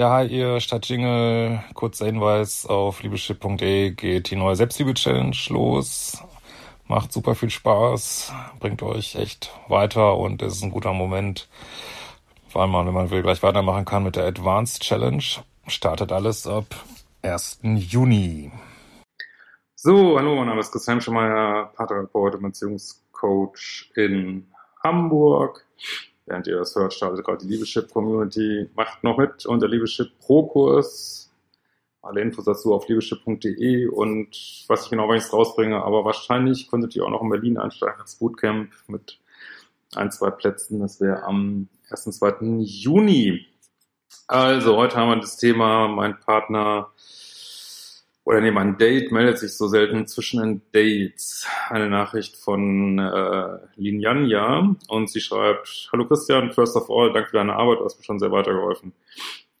Ja, hi ihr statt Jingle. Kurzer Hinweis auf liebeschip.de geht die neue Selbstliebe-Challenge los. Macht super viel Spaß, bringt euch echt weiter und ist ein guter Moment, vor allem, wenn man will, gleich weitermachen kann mit der Advanced Challenge. Startet alles ab 1. Juni. So, hallo, mein Name ist Christian Schemeier, Paartherapeut und Beziehungscoach in Hamburg. Während ihr das hört, startet gerade die Liebeschip Community. Macht noch mit unter Liebeschip Pro Kurs. Alle Infos dazu auf liebeschip.de und was ich genau wenn ich es rausbringe, aber wahrscheinlich könntet ihr auch noch in Berlin einsteigen als Bootcamp mit ein, zwei Plätzen. Das wäre am 1. 2. Juni. Also, heute haben wir das Thema, mein Partner oder nee, mein Date meldet sich so selten zwischen den Dates. Eine Nachricht von äh, Linyanya und sie schreibt, Hallo Christian, first of all, danke für deine Arbeit, du hast mir schon sehr weitergeholfen.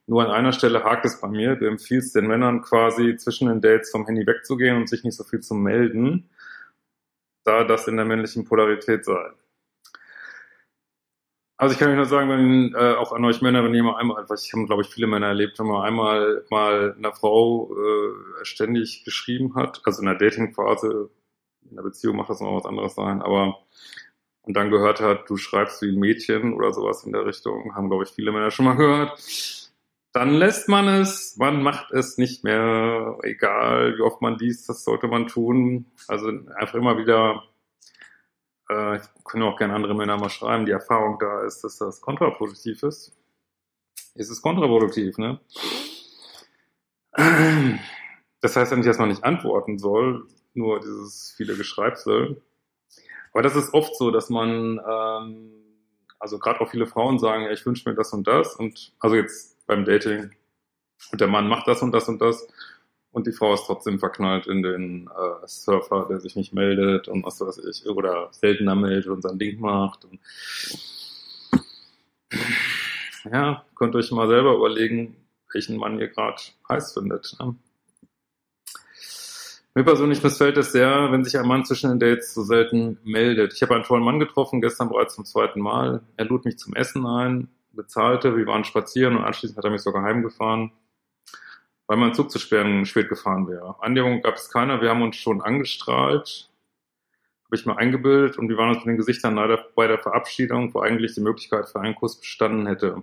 Nur an einer Stelle hakt es bei mir. Du empfiehlst den Männern quasi zwischen den Dates vom Handy wegzugehen und sich nicht so viel zu melden, da das in der männlichen Polarität sei. Also ich kann euch nur sagen, wenn äh, auch an euch Männer, wenn ihr mal einmal, was ich habe, glaube ich, viele Männer erlebt, wenn man einmal mal einer Frau äh, ständig geschrieben hat, also in der Datingphase, in der Beziehung macht das noch was anderes sein, aber und dann gehört hat, du schreibst wie ein Mädchen oder sowas in der Richtung, haben, glaube ich, viele Männer schon mal gehört. Dann lässt man es, man macht es nicht mehr, egal wie oft man liest, das sollte man tun. Also einfach immer wieder äh, ich kann auch gerne andere Männer mal schreiben, die Erfahrung da ist, dass das kontraproduktiv ist. Ist es kontraproduktiv, ne? Das heißt ja nicht, dass man nicht antworten soll, nur dieses viele Geschreibsel. Aber das ist oft so, dass man, ähm, also gerade auch viele Frauen sagen, ja, ich wünsche mir das und das und also jetzt beim Dating und der Mann macht das und das und das und die Frau ist trotzdem verknallt in den äh, Surfer, der sich nicht meldet und was weiß ich, oder seltener meldet und sein Ding macht. Und ja, könnt euch mal selber überlegen, welchen Mann ihr gerade heiß findet. Ne? Mir persönlich missfällt es sehr, wenn sich ein Mann zwischen den Dates so selten meldet. Ich habe einen tollen Mann getroffen, gestern bereits zum zweiten Mal. Er lud mich zum Essen ein, bezahlte, wir waren spazieren und anschließend hat er mich sogar heimgefahren weil mein Zug zu schwer, spät gefahren wäre. Annäherung gab es keiner, wir haben uns schon angestrahlt, habe ich mir eingebildet und wir waren uns mit den Gesichtern leider bei der Verabschiedung, wo eigentlich die Möglichkeit für einen Kuss bestanden hätte.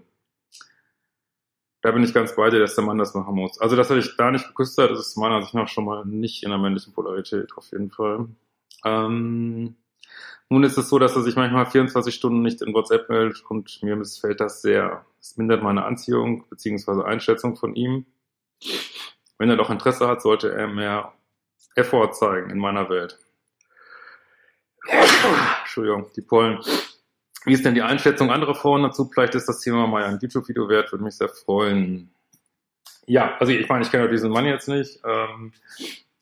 Da bin ich ganz bei dir, dass der Mann das machen muss. Also, dass er dich da nicht geküsst hat, ist meiner Ansicht nach schon mal nicht in der männlichen Polarität, auf jeden Fall. Ähm, nun ist es so, dass er sich manchmal 24 Stunden nicht in WhatsApp meldet und mir missfällt das sehr. Es mindert meine Anziehung bzw. Einschätzung von ihm. Wenn er doch Interesse hat, sollte er mehr Effort zeigen in meiner Welt. Entschuldigung, die Pollen. Wie ist denn die Einschätzung anderer Frauen dazu? Vielleicht ist das Thema mal ein YouTube-Video wert, würde mich sehr freuen. Ja, also ich meine, ich kenne diesen Mann jetzt nicht. Ähm,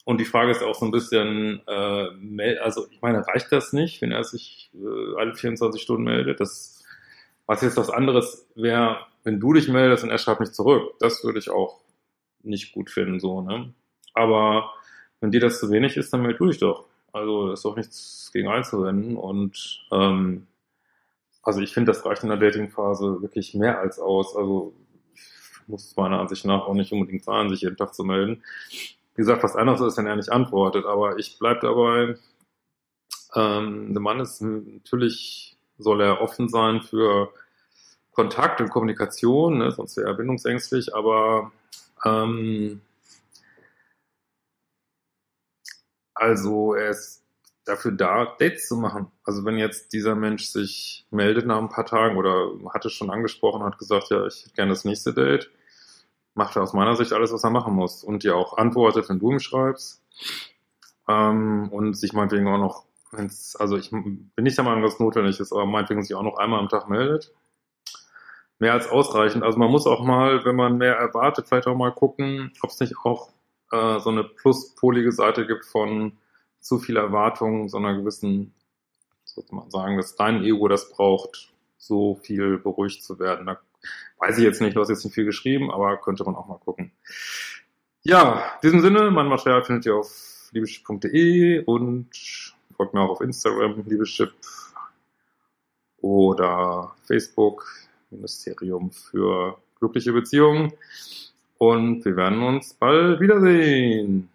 und die Frage ist auch so ein bisschen, äh, also ich meine, reicht das nicht, wenn er sich äh, alle 24 Stunden meldet? Das, was jetzt was anderes wäre, wenn du dich meldest und er schreibt nicht zurück. Das würde ich auch nicht gut finden, so, ne? Aber wenn dir das zu wenig ist, dann meld du dich doch. Also ist doch nichts gegen einzuwenden. Und ähm, also ich finde, das reicht in der Datingphase wirklich mehr als aus. Also muss meiner Ansicht nach auch nicht unbedingt sein, sich jeden Tag zu melden. Wie gesagt, was anderes ist, wenn er nicht antwortet. Aber ich bleibe dabei, ähm, der Mann ist natürlich, soll er offen sein für Kontakt und Kommunikation, ne? sonst wäre er bindungsängstlich, aber ähm, also er ist dafür da, Dates zu machen. Also wenn jetzt dieser Mensch sich meldet nach ein paar Tagen oder hatte schon angesprochen, hat gesagt, ja, ich hätte gerne das nächste Date, macht er aus meiner Sicht alles, was er machen muss. Und dir auch antwortet, wenn du ihm schreibst. Ähm, und sich meinetwegen auch noch, also ich bin nicht der Meinung, dass es notwendig ist, aber meinetwegen sich auch noch einmal am Tag meldet. Mehr als ausreichend. Also man muss auch mal, wenn man mehr erwartet, vielleicht auch mal gucken, ob es nicht auch äh, so eine pluspolige Seite gibt von zu viel Erwartung, so einer gewissen, sollte man sagen, dass dein Ego das braucht, so viel beruhigt zu werden. Da weiß ich jetzt nicht, du hast jetzt nicht viel geschrieben, aber könnte man auch mal gucken. Ja, in diesem Sinne, mein Material findet ihr auf liebeschip.de und folgt mir auch auf Instagram, liebeschip oder Facebook, Ministerium für glückliche Beziehungen. Und wir werden uns bald wiedersehen.